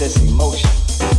this emotion.